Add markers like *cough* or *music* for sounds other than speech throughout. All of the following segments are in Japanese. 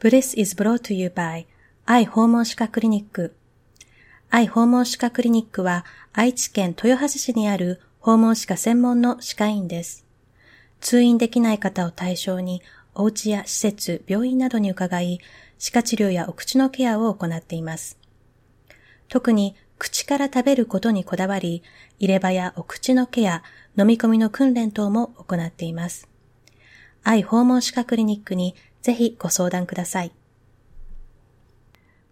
Bliss is brought to you by 愛訪問歯科クリニック。愛訪問歯科クリニックは愛知県豊橋市にある訪問歯科専門の歯科医院です。通院できない方を対象にお家や施設、病院などに伺い、歯科治療やお口のケアを行っています。特に口から食べることにこだわり、入れ歯やお口のケア、飲み込みの訓練等も行っています。愛訪問歯科クリニックにぜひご相談ください。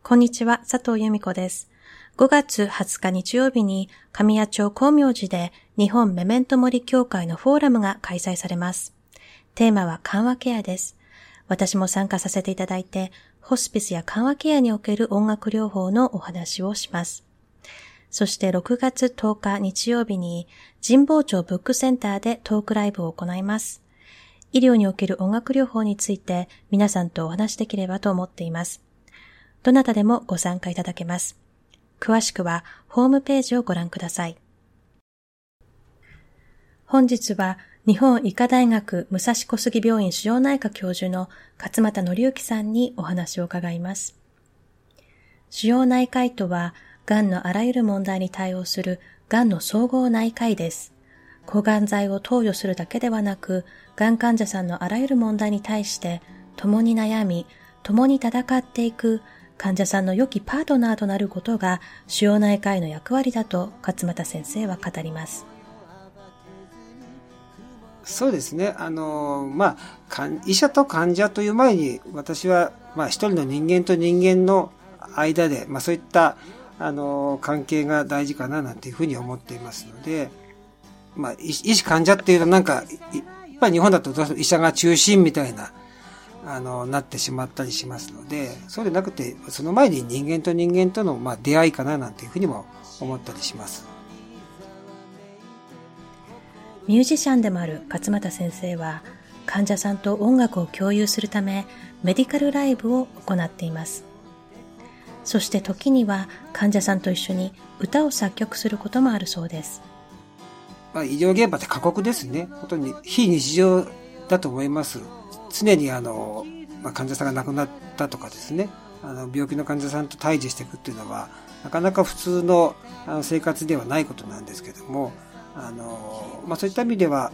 こんにちは、佐藤由美子です。5月20日日曜日に神谷町光明寺で日本メメント森協会のフォーラムが開催されます。テーマは緩和ケアです。私も参加させていただいて、ホスピスや緩和ケアにおける音楽療法のお話をします。そして6月10日日曜日に神保町ブックセンターでトークライブを行います。医療における音楽療法について皆さんとお話しできればと思っています。どなたでもご参加いただけます。詳しくはホームページをご覧ください。本日は日本医科大学武蔵小杉病院腫瘍内科教授の勝又則之さんにお話を伺います。腫瘍内科医とは、癌のあらゆる問題に対応する癌の総合内科医です。抗がん剤を投与するだけではなく、がん患者さんのあらゆる問題に対して、共に悩み、共に戦っていく患者さんの良きパートナーとなることが腫瘍内科医の役割だと勝又先生は語ります。そうですね。あの、まあ、医者と患者という前に、私は、まあ、一人の人間と人間の間で、まあ、そういった、あの、関係が大事かな、なんていうふうに思っていますので、まあ、医師患者っていうのはなんか、やっぱり日本だと医者が中心みたいな、あの、なってしまったりしますので、そうでなくて、その前に人間と人間との、まあ、出会いかななんていうふうにも思ったりします。ミュージシャンでもある勝又先生は、患者さんと音楽を共有するため、メディカルライブを行っています。そして時には患者さんと一緒に歌を作曲することもあるそうです。まあ、医療現場って過酷ですね。本当に非日常だと思います。常にあの、まあ、患者さんが亡くなったとかですね、あの病気の患者さんと対峙していくっていうのは、なかなか普通のあの生活ではないことなんですけども、あの、まあ、そういった意味では、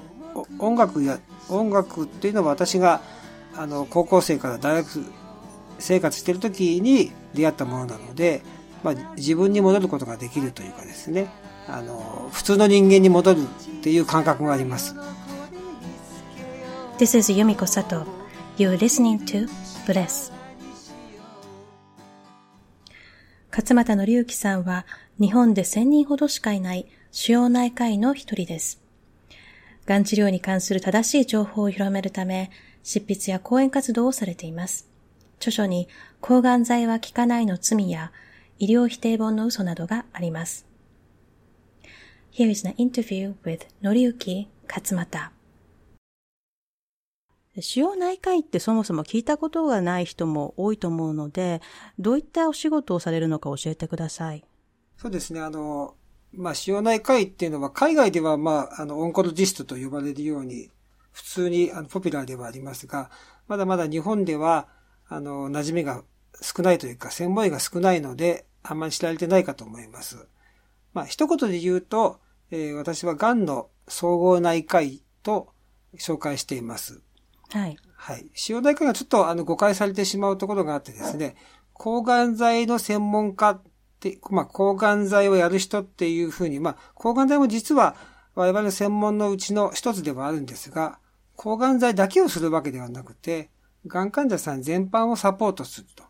音楽や、音楽っていうのは私が、あの、高校生から大学生活してる時に出会ったものなので、まあ、自分に戻ることができるというかですね、あの、普通の人間に戻るっていう感覚があります。This is Yumiko Sato. You're listening to Bless. 勝又則之さんは日本で1000人ほどしかいない主要内科医の一人です。がん治療に関する正しい情報を広めるため、執筆や講演活動をされています。著書に抗がん剤は効かないの罪や医療否定本の嘘などがあります。Here is an interview with のりゆき勝又。腫瘍内科医ってそもそも聞いたことがない人も多いと思うので、どういったお仕事をされるのか教えてください。そうですね。あの、まあ、腫瘍内科医っていうのは、海外では、まあ、あの、オンコロジストと呼ばれるように、普通に、あの、ポピュラーではありますが、まだまだ日本では、あの、馴染みが少ないというか、専門医が少ないので、あんまり知られてないかと思います。まあ、一言で言うと、えー、私は癌の総合内科医と紹介しています。はい。はい。腫瘍内科がちょっとあの誤解されてしまうところがあってですね、抗がん剤の専門家って、まあ、抗がん剤をやる人っていうふうに、まあ、抗がん剤も実は我々の専門のうちの一つではあるんですが、抗がん剤だけをするわけではなくて、がん患者さん全般をサポートすると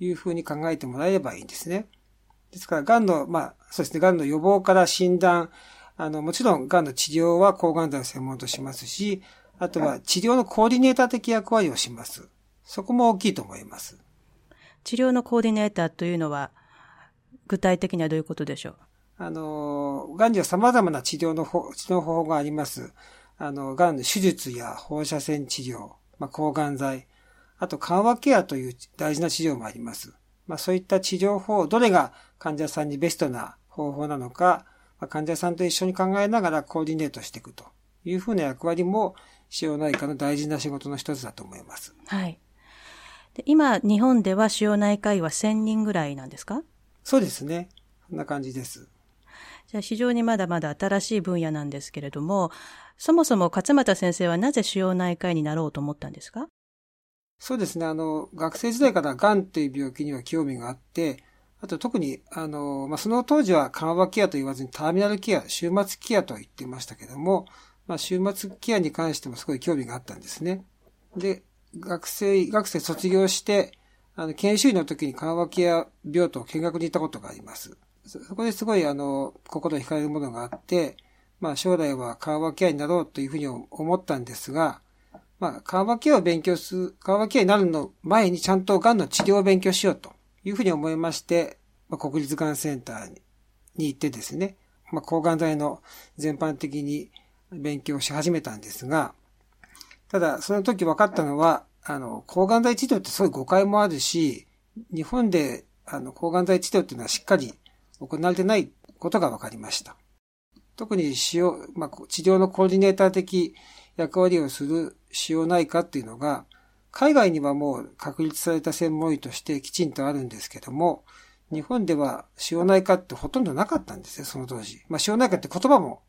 いうふうに考えてもらえればいいんですね。ですから、がんの、まあ、そうですね、がんの予防から診断、あの、もちろん、癌の治療は抗がん剤を専門としますし、あとは治療のコーディネーター的役割をします。そこも大きいと思います。治療のコーディネーターというのは、具体的にはどういうことでしょう？あの、癌には様々な治療の方、治療方法があります。あの、癌の手術や放射線治療、まあ、抗がん剤、あと緩和ケアという大事な治療もあります。まあ、そういった治療法、どれが患者さんにベストな方法なのか、まあ、患者さんと一緒に考えながらコーディネートしていくというふうな役割も、腫瘍内科の大事な仕事の一つだと思います。はい。で今、日本では腫瘍内科医は1000人ぐらいなんですか？そうですね。そんな感じです。じゃあ非常にまだまだ新しい分野なんですけれども、そもそも勝俣先生はなぜ腫瘍内科医になろうと思ったんですか？そうですね。あの、学生時代から癌という病気には興味があって、あと特に、あの、まあ、その当時は緩和ケアと言わずにターミナルケア、終末ケアと言ってましたけども、まあ、終末ケアに関してもすごい興味があったんですね。で、学生、学生卒業して、あの、研修医の時に緩和ケア病棟を見学に行ったことがあります。そこですごい、あの、心惹かれるものがあって、まあ、将来は緩和ケアになろうというふうに思ったんですが、まあ、緩和ケアを勉強する、緩和ケアになるの前にちゃんと癌の治療を勉強しようというふうに思いまして、まあ、国立がんセンターに行ってですね、まあ、抗がん剤の全般的に勉強し始めたんですが、ただ、その時分かったのは、あの、抗がん剤治療ってすごい誤解もあるし、日本で、あの、抗がん剤治療っていうのはしっかり行われてないことが分かりました。特に使用、まあ、治療のコーディネーター的役割をする使用内科っていうのが、海外にはもう確立された専門医としてきちんとあるんですけども、日本では塩内科ってほとんどなかったんですよ、その当時。まあ、塩内科って言葉も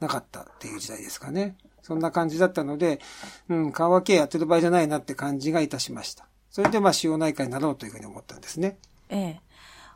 なかったっていう時代ですかね。そんな感じだったので、うん、緩和ケアやってる場合じゃないなって感じがいたしました。それでまあ、塩内科になろうというふうに思ったんですね。ええ。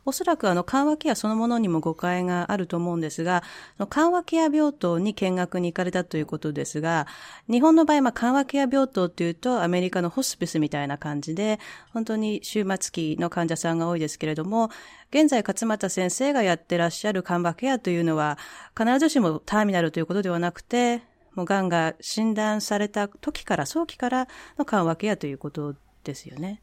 おそらくあの緩和ケアそのものにも誤解があると思うんですが、緩和ケア病棟に見学に行かれたということですが、日本の場合、まあ緩和ケア病棟というとアメリカのホスピスみたいな感じで、本当に終末期の患者さんが多いですけれども、現在勝俣先生がやってらっしゃる緩和ケアというのは、必ずしもターミナルということではなくて、もう癌が診断された時から、早期からの緩和ケアということですよね。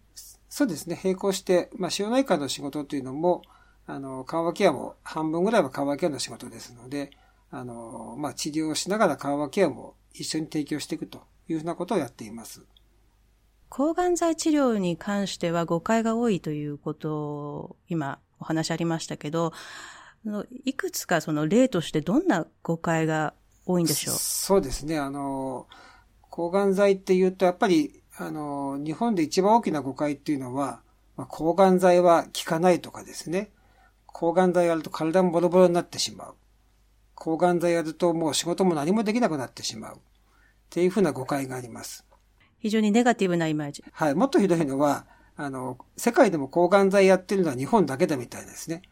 そうですね。並行して、まあ、腫瘍内科の仕事というのも、あの、緩和ケアも半分ぐらいは緩和ケアの仕事ですので、あの、まあ、治療をしながら緩和ケアも一緒に提供していくというふうなことをやっています。抗がん剤治療に関しては誤解が多いということを今お話ありましたけど、いくつかその例としてどんな誤解が多いんでしょう？そうですね。あの、抗がん剤っていうとやっぱりあの、日本で一番大きな誤解っていうのは、まあ、抗がん剤は効かないとかですね。抗がん剤やると体もボロボロになってしまう。抗がん剤やるともう仕事も何もできなくなってしまう。っていうふうな誤解があります。非常にネガティブなイメージ。はい。もっとひどいのは、あの、世界でも抗がん剤やってるのは日本だけだみたいですね。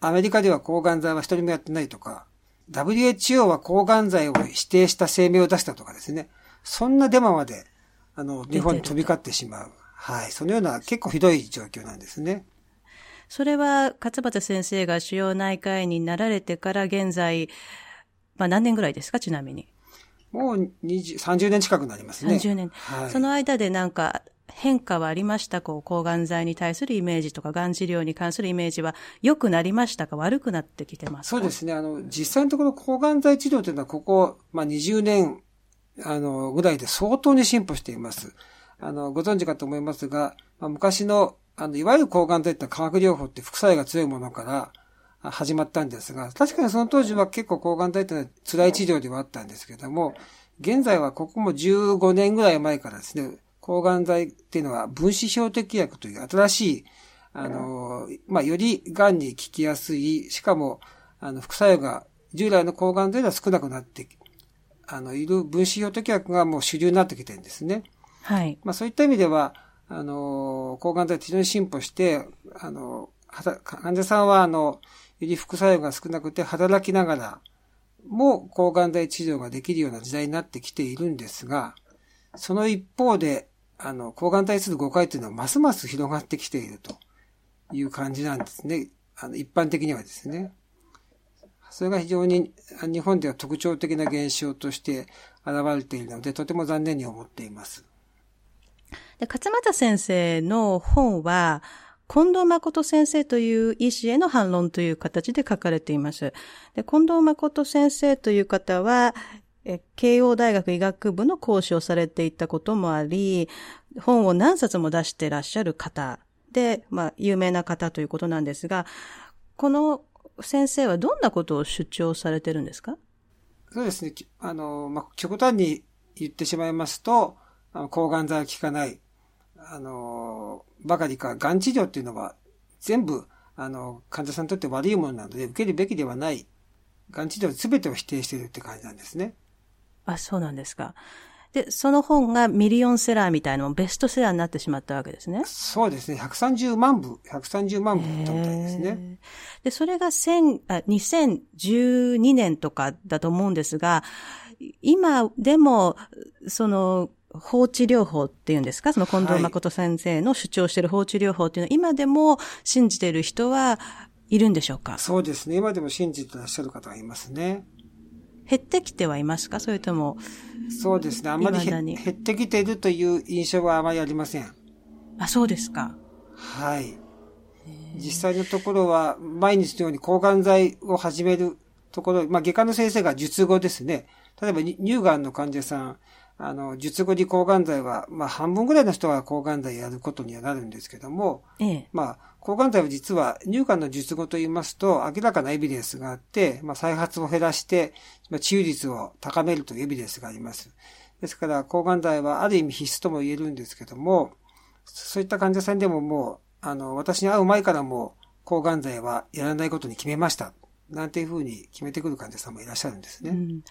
アメリカでは抗がん剤は一人もやってないとか、WHO は抗がん剤を指定した声明を出したとかですね。そんなデマまであの、日本に飛び交ってしまう。はい。そのような結構ひどい状況なんですね。それは、勝俣先生が主要内科医になられてから現在、まあ何年ぐらいですか、ちなみに。もう20、30年近くなりますね。30年。はい、その間でなんか変化はありました？こう、抗がん剤に対するイメージとか、がん治療に関するイメージは良くなりましたか？悪くなってきてますか？そうですね。あの、実際のところ抗がん剤治療というのはここ、まあ20年あの、ぐらいで相当に進歩しています。あの、ご存知かと思いますが、まあ、昔の、あの、いわゆる抗がん剤って化学療法って副作用が強いものから始まったんですが、確かにその当時は結構抗がん剤ってのは辛い治療ではあったんですけども、現在はここも15年ぐらい前からですね、抗がん剤っていうのは分子標的薬という新しい、あの、まあ、より癌に効きやすい、しかも、あの、副作用が従来の抗がん剤では少なくなってあの、いる分子標的薬がもう主流になってきてるんですね。はい。まあそういった意味では、あの、抗がん剤非常に進歩して、あの、患者さんは、あの、より副作用が少なくて働きながらも抗がん剤治療ができるような時代になってきているんですが、その一方で、あの、抗がん剤する誤解というのはますます広がってきているという感じなんですね。あの、一般的にはですね。それが非常に日本では特徴的な現象として現れているので、とても残念に思っています。で勝俣先生の本は、近藤誠先生という医師への反論という形で書かれています。で近藤誠先生という方は、慶応大学医学部の講師をされていたこともあり、本を何冊も出していらっしゃる方で、まあ、有名な方ということなんですが、この先生はどんなことを主張されてるんですか？そうですね。あの、まあ、極端に言ってしまいますと、抗がん剤は効かない。あの、ばかりか、がん治療っていうのは全部、あの、患者さんにとって悪いものなので、受けるべきではない、がん治療全てを否定しているって感じなんですね。あ、そうなんですか。で、その本がミリオンセラーみたいなベストセラーになってしまったわけですね。そうですね。130万部、130万部だったみたいですね。で、それが1000あ2012年とかだと思うんですが、今でも、その、放置療法っていうんですか？その近藤誠先生の主張している放置療法っていうのは、今でも信じている人はいるんでしょうか？そうですね。今でも信じてらっしゃる方がいますね。減ってきてはいますか？それとも。そうですね。あまり減ってきているという印象はあまりありません。あ、そうですか。はい。実際のところは、毎日のように抗がん剤を始めるところ、まあ、外科の先生が術後ですね。例えば、乳がんの患者さん、あの、術後に抗がん剤は、まあ、半分ぐらいの人が抗がん剤やることにはなるんですけども、ええ、まあ、抗がん剤は実は乳がんの術後と言いますと、明らかなエビデンスがあって、まあ、再発を減らして、まあ、治癒率を高めるというエビデンスがあります。ですから、抗がん剤はある意味必須とも言えるんですけども、そういった患者さんでももう、あの、私に会う前からも、抗がん剤はやらないことに決めました。なんていうふうに決めてくる患者さんもいらっしゃるんですね。うん、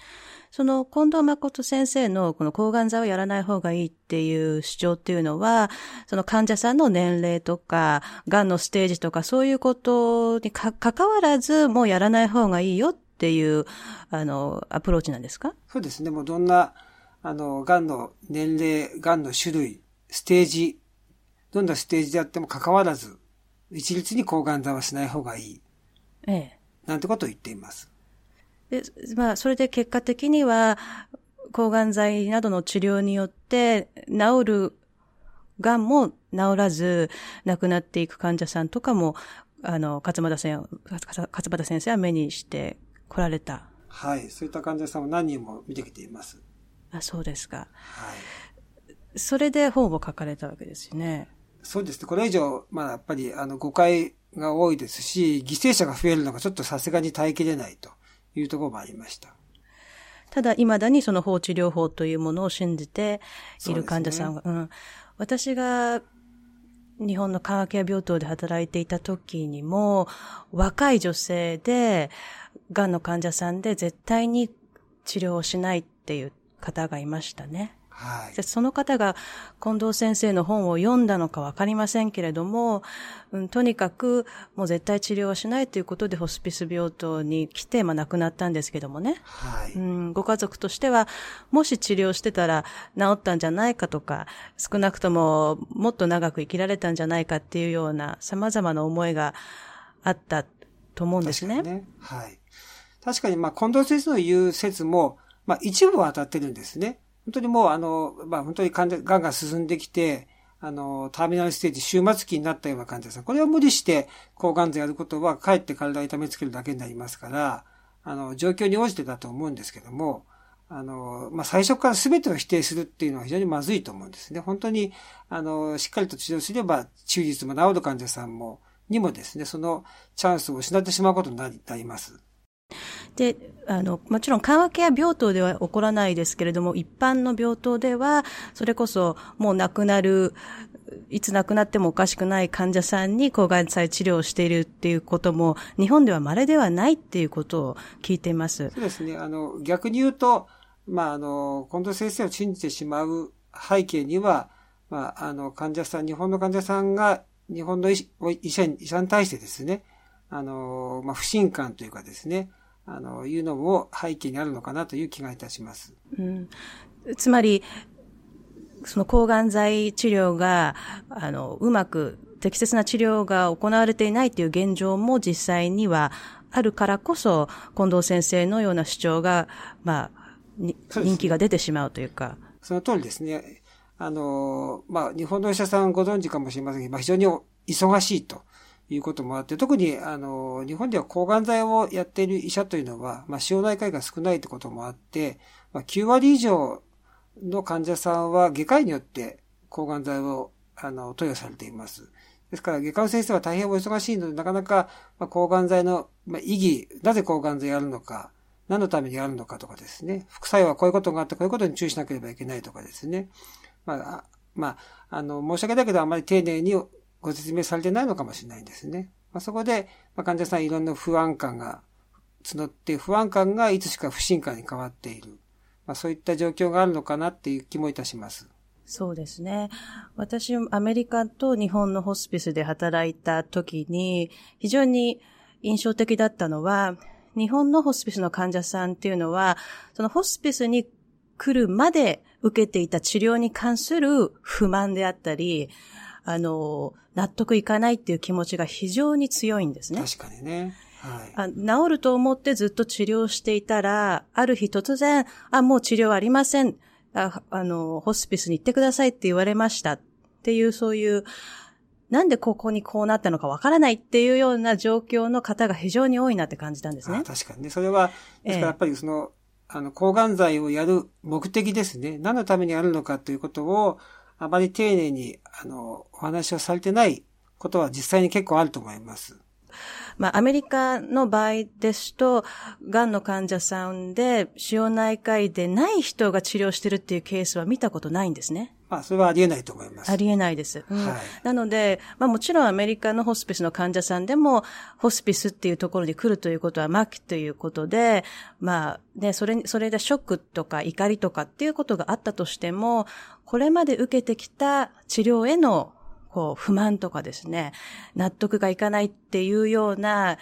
その近藤誠先生のこの抗がん剤をやらない方がいいっていう主張っていうのは、その患者さんの年齢とか、癌のステージとかそういうことにか関わらず、もうやらない方がいいよっていう、あの、アプローチなんですか？そうですね。もうどんな、あの、癌の年齢、癌の種類、ステージ、どんなステージであっても関わらず、一律に抗がん剤はしない方がいい。ええ。なんてことを言っています。で、まあ、それで結果的には、抗がん剤などの治療によって、治る癌も治らず、亡くなっていく患者さんとかも、あの、勝俣先生、勝俣先生は目にして来られた。はい。そういった患者さんを何人も見てきています。あ、そうですか。はい。それで本を書かれたわけですよね。そうですね。これ以上、まあ、やっぱり、あの、誤解が多いですし、犠牲者が増えるのがちょっとさすがに耐えきれないというところもありました。ただ、未だにその放置療法というものを信じている患者さんが、うね、うん。私が日本の科学や病棟で働いていた時にも、若い女性で、癌の患者さんで絶対に治療をしないっていう方がいましたね。はい、その方が近藤先生の本を読んだのかわかりませんけれども、うん、とにかくもう絶対治療はしないということでホスピス病棟に来て、まあ亡くなったんですけどもね。はい、うん、ご家族としては、もし治療してたら治ったんじゃないかとか、少なくとももっと長く生きられたんじゃないかっていうような様々な思いがあったと思うんですね。ねはい。確かに、まあ、近藤先生の言う説も、まあ、一部は当たってるんですね。本当にもうあの、まあ本当に患者、癌が進んできて、あの、ターミナルステージ、終末期になったような患者さん。これを無理して抗がん剤やることは、かえって体を痛めつけるだけになりますから、あの、状況に応じてだと思うんですけども、あの、まあ、最初から全てを否定するっていうのは非常にまずいと思うんですね。本当に、あの、しっかりと治療すれば、中実も治る患者さんも、にもですね、そのチャンスを失ってしまうことになります。で、あの、もちろん緩和ケア病棟では起こらないですけれども、一般の病棟では、それこそもう亡くなる、いつ亡くなってもおかしくない患者さんに抗がん剤治療をしているっていうことも、日本では稀ではないっていうことを聞いています。そうですね。あの、逆に言うと、まあ、あの、近藤先生を信じてしまう背景には、まあ、あの、患者さん、日本の患者さんが、日本の医者に、医者に対してですね、あの、まあ、不信感というかですね、あの、いうのも背景にあるのかなという気がいたします。うん、つまり、その抗がん剤治療が、あの、うまく適切な治療が行われていないという現状も実際にはあるからこそ、近藤先生のような主張が、まあ、人気が出てしまうというか。その通りですね。あの、まあ、日本の医者さんご存知かもしれませんが、まあ、非常に忙しいと。いうこともあって、特に、あの、日本では抗がん剤をやっている医者というのは、まあ、使用内科医が少ないということもあって、まあ、9割以上の患者さんは外科医によって抗がん剤を、あの、投与されています。ですから、外科の先生は大変お忙しいので、なかなか、まあ、抗がん剤の、まあ、意義、なぜ抗がん剤やるのか、何のためにやるのかとかですね、副作用はこういうことがあって、こういうことに注意しなければいけないとかですね、まあ、まあ、あの、申し訳ないけどあまり丁寧にご説明されてないのかもしれないんですね。まあ、そこで、まあ、患者さんいろんな不安感が募って、不安感がいつしか不信感に変わっている。まあ、そういった状況があるのかなっていう気もいたします。そうですね。私、アメリカと日本のホスピスで働いた時に、非常に印象的だったのは、日本のホスピスの患者さんっていうのは、そのホスピスに来るまで受けていた治療に関する不満であったり、あの、納得いかないっていう気持ちが非常に強いんですね。確かにね。はい、治ると思ってずっと治療していたら、ある日突然、あ、もう治療ありません。ああの、ホスピスに行ってくださいって言われましたっていう、そういう、なんでここにこうなったのかわからないっていうような状況の方が非常に多いなって感じたんですね。確かにね。それは、ですからやっぱりその、えあの、抗がん剤をやる目的ですね。何のためにやるのかということを、あまり丁寧に、あの、お話をされてないことは実際に結構あると思います。まあ、アメリカの場合ですと、癌の患者さんで、腫瘍内科医でない人が治療してるっていうケースは見たことないんですね。まあ、それはありえないと思います。ありえないです。うん、はい、なので、まあもちろんアメリカのホスピスの患者さんでも、ホスピスっていうところに来るということは末期ということで、まあね、それ、それでショックとか怒りとかっていうことがあったとしても、これまで受けてきた治療へのこう、不満とかですね、納得がいかないっていうような、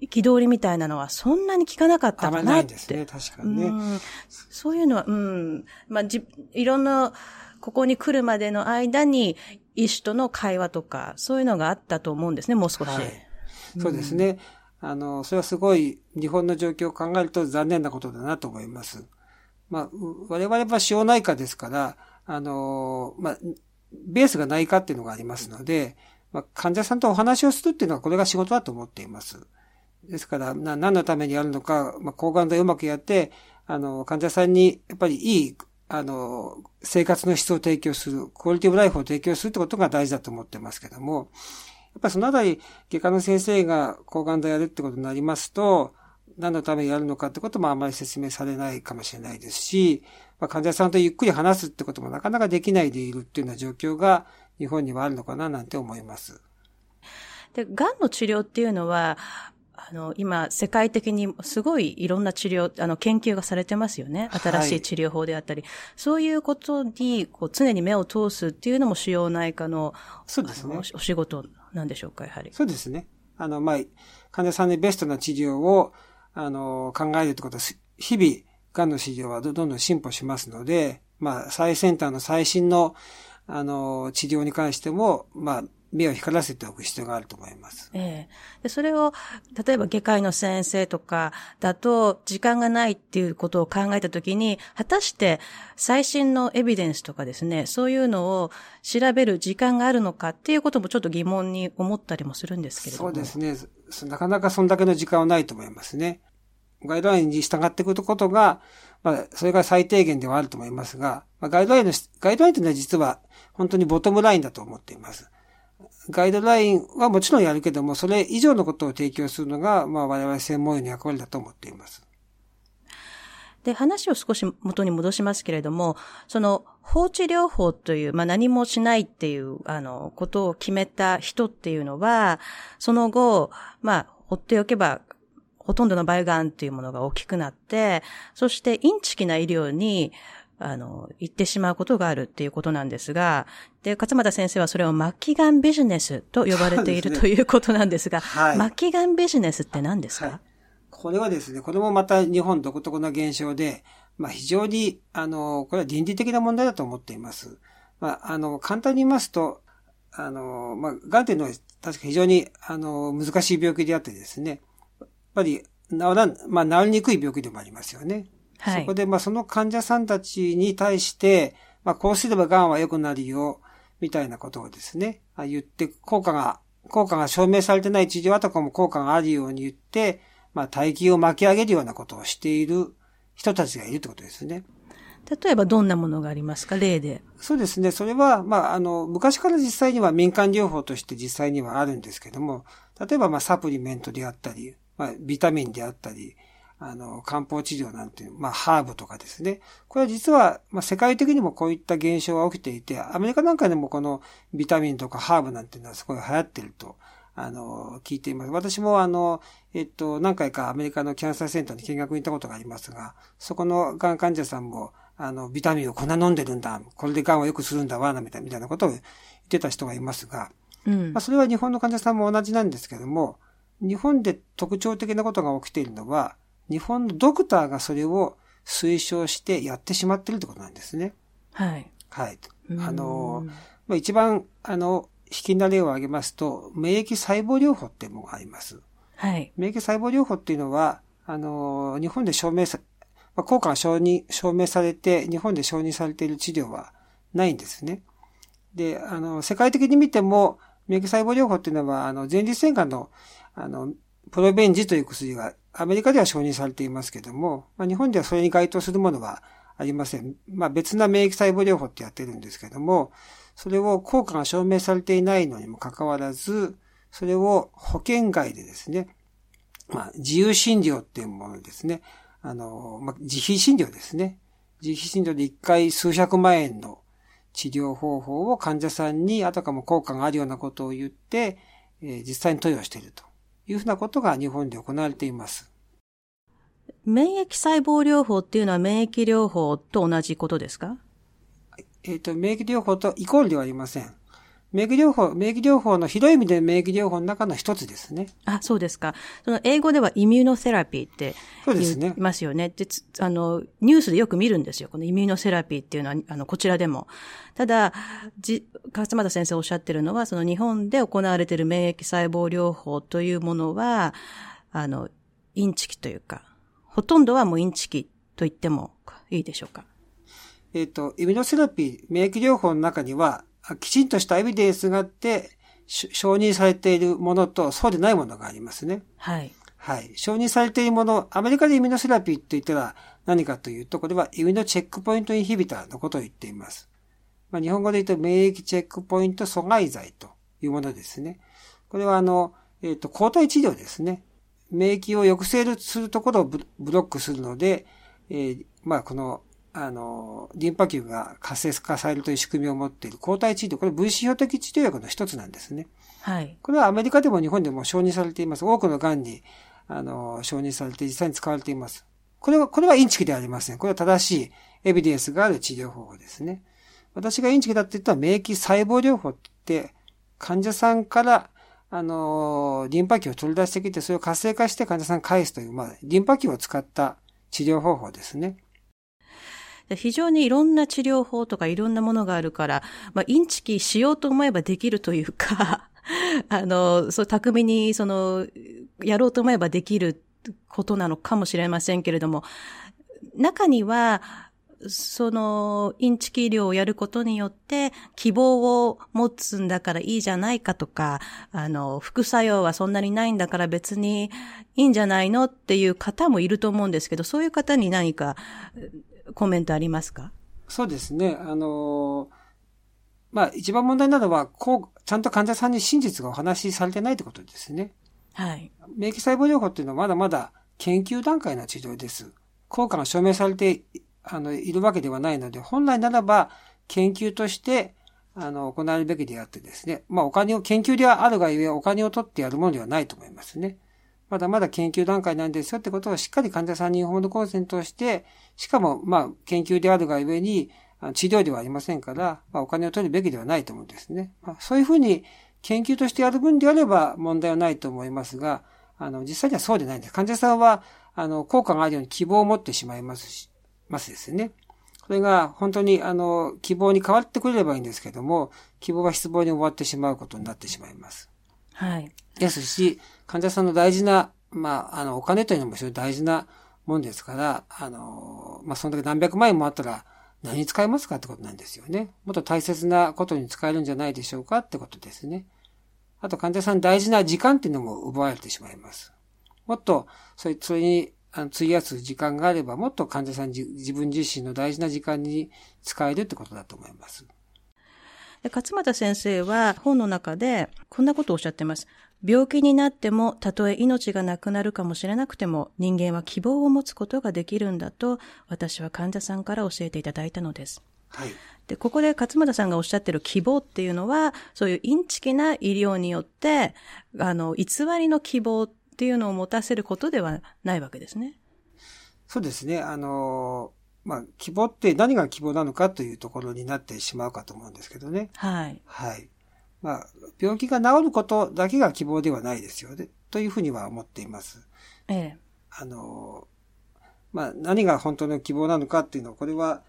憤りみたいなのはそんなに聞かなかったかなって。ないですね、確かにね。うん、そういうのは、うん。まあ、じ、いろんな、ここに来るまでの間に、医師との会話とか、そういうのがあったと思うんですね、もう少し。はい、そうですね。あの、それはすごい、日本の状況を考えると残念なことだなと思います。まあ、我々は小内科ですから、あの、まあ、ベースがないかっていうのがありますので、まあ、患者さんとお話をするっていうのはこれが仕事だと思っています。ですから、な何のためにやるのか、まあ、抗がん剤をうまくやって、あの、患者さんに、やっぱりいい、あの、生活の質を提供する、クオリティブライフを提供するってことが大事だと思ってますけども、やっぱりそのあたり、外科の先生が抗がん剤やるってことになりますと、何のためにやるのかってこともあまり説明されないかもしれないですし、まあ、患者さんとゆっくり話すってこともなかなかできないでいるっていうような状況が日本にはあるのかななんて思います。で、癌の治療っていうのは、あの、今、世界的にすごいいろんな治療、あの、研究がされてますよね。新しい治療法であったり。はい、そういうことに、こう、常に目を通すっていうのも腫瘍内科の、そうですね。お仕事なんでしょうか、やはり。そうですね。あの、まあ、患者さんにベストな治療を、あの、考えるってことは、日々、癌の治療はどんどん進歩しますので、まあ、最先端の最新の、あの、治療に関しても、まあ、目を光らせておく必要があると思います。ええでそれを、例えば外科医の先生とかだと、時間がないっていうことを考えたときに、果たして最新のエビデンスとかですね、そういうのを調べる時間があるのかっていうこともちょっと疑問に思ったりもするんですけれども。そうですね。なかなかそんだけの時間はないと思いますね。ガイドラインに従っていくことが、まあ、それが最低限ではあると思いますが、まあ、ガイドラインの、ガイドラインというのは実は本当にボトムラインだと思っています。ガイドラインはもちろんやるけども、それ以上のことを提供するのが、まあ我々専門医の役割だと思っています。で、話を少し元に戻しますけれども、その放置療法という、まあ何もしないっていう、あの、ことを決めた人っていうのは、その後、まあ、放っておけばほとんどの場合がんっていうものが大きくなって、そしてインチキな医療に、あの、行ってしまうことがあるっていうことなんですが、で、勝又先生はそれを末期がんビジネスと呼ばれている、ね、ということなんですが、はい、末期がんビジネスって何ですか、はい、これはですね、これもまた日本独特な現象で、まあ非常に、あの、これは倫理的な問題だと思っています。まあ、あの、簡単に言いますと、あの、まあ、癌っていうのは確か非常に、あの、難しい病気であってですね、ぱり治らん、まあ治りにくい病気でもありますよね。はい。そこで、まあその患者さんたちに対して、まあこうすれば癌は良くなるよ、みたいなことをですね、言って、効果が、効果が証明されてない治療はとかも効果があるように言って、まあ大気を巻き上げるようなことをしている人たちがいるってことですね。例えばどんなものがありますか？例で。そうですね。それは、まあ、あの、昔から実際には民間療法として実際にはあるんですけども、例えば、まあ、サプリメントであったり、まあ、ビタミンであったり、あの、漢方治療なんていう、まあ、ハーブとかですね。これは実は、まあ、世界的にもこういった現象が起きていて、アメリカなんかでもこのビタミンとかハーブなんていうのはすごい流行ってると、あの、聞いています。私もあの、えっと、何回かアメリカのキャンサーセンターに見学に行ったことがありますが、そこのがん患者さんも、あの、ビタミンをこんな飲んでるんだ、これでがんを良くするんだわ、みたいなことを言ってた人がいますが、うん、まあ、それは日本の患者さんも同じなんですけども、日本で特徴的なことが起きているのは、日本のドクターがそれを推奨してやってしまっているってことなんですね。はい。はい。あの、まあ、一番、あの、引きな例を挙げますと、免疫細胞療法っていうものがあります。はい。免疫細胞療法っていうのは、あの、日本で証明さ、まあ、効果が承認、証明されて、日本で承認されている治療はないんですね。で、あの、世界的に見ても、免疫細胞療法っていうのは、あの、前立腺がんの、あの、プロベンジという薬がアメリカでは承認されていますけども、まあ、日本ではそれに該当するものはありません。まあ、別な免疫細胞療法ってやってるんですけども、それを効果が証明されていないのにもかかわらず、それを保険外でですね、まあ、自由診療っていうものですね。あの、まあ、自費診療ですね。自費診療で一回数百万円の治療方法を患者さんにあたかも効果があるようなことを言って、えー、実際に投与しているというふうなことが日本で行われています。免疫細胞療法っていうのは免疫療法と同じことですか？えっ、ー、と、免疫療法とイコールではありません。免疫療法、免疫療法の広い意味で免疫療法の中の一つですね。あ、そうですか。その英語ではイミューノセラピーって言いますよね。で、ね、あの、ニュースでよく見るんですよ。このイミューノセラピーっていうのは、あの、こちらでも。ただ、じ、勝俣先生おっしゃってるのは、その日本で行われている免疫細胞療法というものは、あの、インチキというか、ほとんどはもうインチキと言ってもいいでしょうか？えっ、ー、と、イミュノセラピー、免疫療法の中には、きちんとしたエビデンスがあって、承認されているものと、そうでないものがありますね。はい。はい。承認されているもの、アメリカでイミュノセラピーって言ったら何かというと、これはイミュノチェックポイントインヒビターのことを言っています。まあ、日本語で言うと免疫チェックポイント阻害剤というものですね。これはあの、えっ、ー、と、抗体治療ですね。免疫を抑制するところをブロックするので、えー、まあ、このあの、リンパ球が活性化されるという仕組みを持っている抗体治療、これ分子標的治療薬の一つなんですね。はい。これはアメリカでも日本でも承認されています。多くの癌に、あの、承認されて実際に使われています。これは、これはインチキではありません。これは正しいエビデンスがある治療方法ですね。私がインチキだって言ったら免疫細胞療法って患者さんからあの、リンパ球を取り出してきて、それを活性化して患者さん返すという、まあ、リンパ球を使った治療方法ですね。非常にいろんな治療法とかいろんなものがあるから、まあ、インチキしようと思えばできるというか *laughs* あの、そう、巧みに、その、やろうと思えばできることなのかもしれませんけれども、中には、その、インチキ医療をやることによって、希望を持つんだからいいじゃないかとか、あの、副作用はそんなにないんだから別にいいんじゃないのっていう方もいると思うんですけど、そういう方に何かコメントありますか？そうですね。あの、まあ、一番問題なのは、こう、ちゃんと患者さんに真実がお話しされてないってことですね。はい。免疫細胞療法っていうのはまだまだ研究段階の治療です。効果が証明されて、あの、いるわけではないので、本来ならば研究として、あの、行われるべきであってですね。まあ、お金を、研究ではあるがゆえ、お金を取ってやるものではないと思いますね。まだまだ研究段階なんですよってことをしっかり患者さんにホームコンセントして、しかも、まあ、研究であるがゆえに、治療ではありませんから、まあ、お金を取るべきではないと思うんですね。まあ、そういうふうに研究としてやる分であれば問題はないと思いますが、あの、実際にはそうでないんです。患者さんは、あの、効果があるように希望を持ってしまいますし、ますですね。これが本当に、あの、希望に変わってくれればいいんですけども、希望は失望に終わってしまうことになってしまいます。はい。ですし、患者さんの大事な、まあ、あの、お金というのも非常に大事なもんですから、あの、まあ、そんだけ何百万円もあったら何に使いますかってことなんですよね。もっと大切なことに使えるんじゃないでしょうかってことですね。あと患者さん大事な時間っていうのも奪われてしまいます。もっと、それそれにあの費やす時間があれば、もっと患者さん自分自身の大事な時間に使えるってことだと思います。勝俣先生は本の中でこんなことをおっしゃってます。病気になっても、たとえ命がなくなるかもしれなくても、人間は希望を持つことができるんだと、私は患者さんから教えていただいたのです。はい。で、ここで勝俣さんがおっしゃってる希望っていうのは、そういうインチキな医療によって、あの、偽りの希望っていうのを持たせることではないわけですね。そうですね。あの、まあ、希望って何が希望なのかというところになってしまうかと思うんですけどね。はい。はい。まあ、病気が治ることだけが希望ではないですよね。というふうには思っています。ええ。あの、まあ、何が本当の希望なのかっていうのは、これは、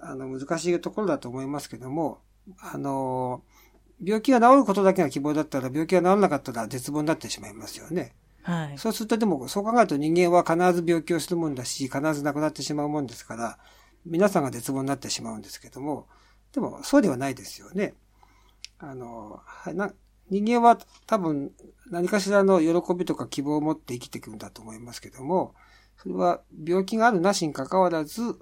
あの、難しいところだと思いますけども、あの、病気が治ることだけが希望だったら、病気が治らなかったら絶望になってしまいますよね。はい。そうするとでも、そう考えると人間は必ず病気をするもんだし、必ず亡くなってしまうもんですから、皆さんが絶望になってしまうんですけども、でも、そうではないですよね。あの、な人間は多分何かしらの喜びとか希望を持って生きていくんだと思いますけども、それは病気があるなしに関わらず、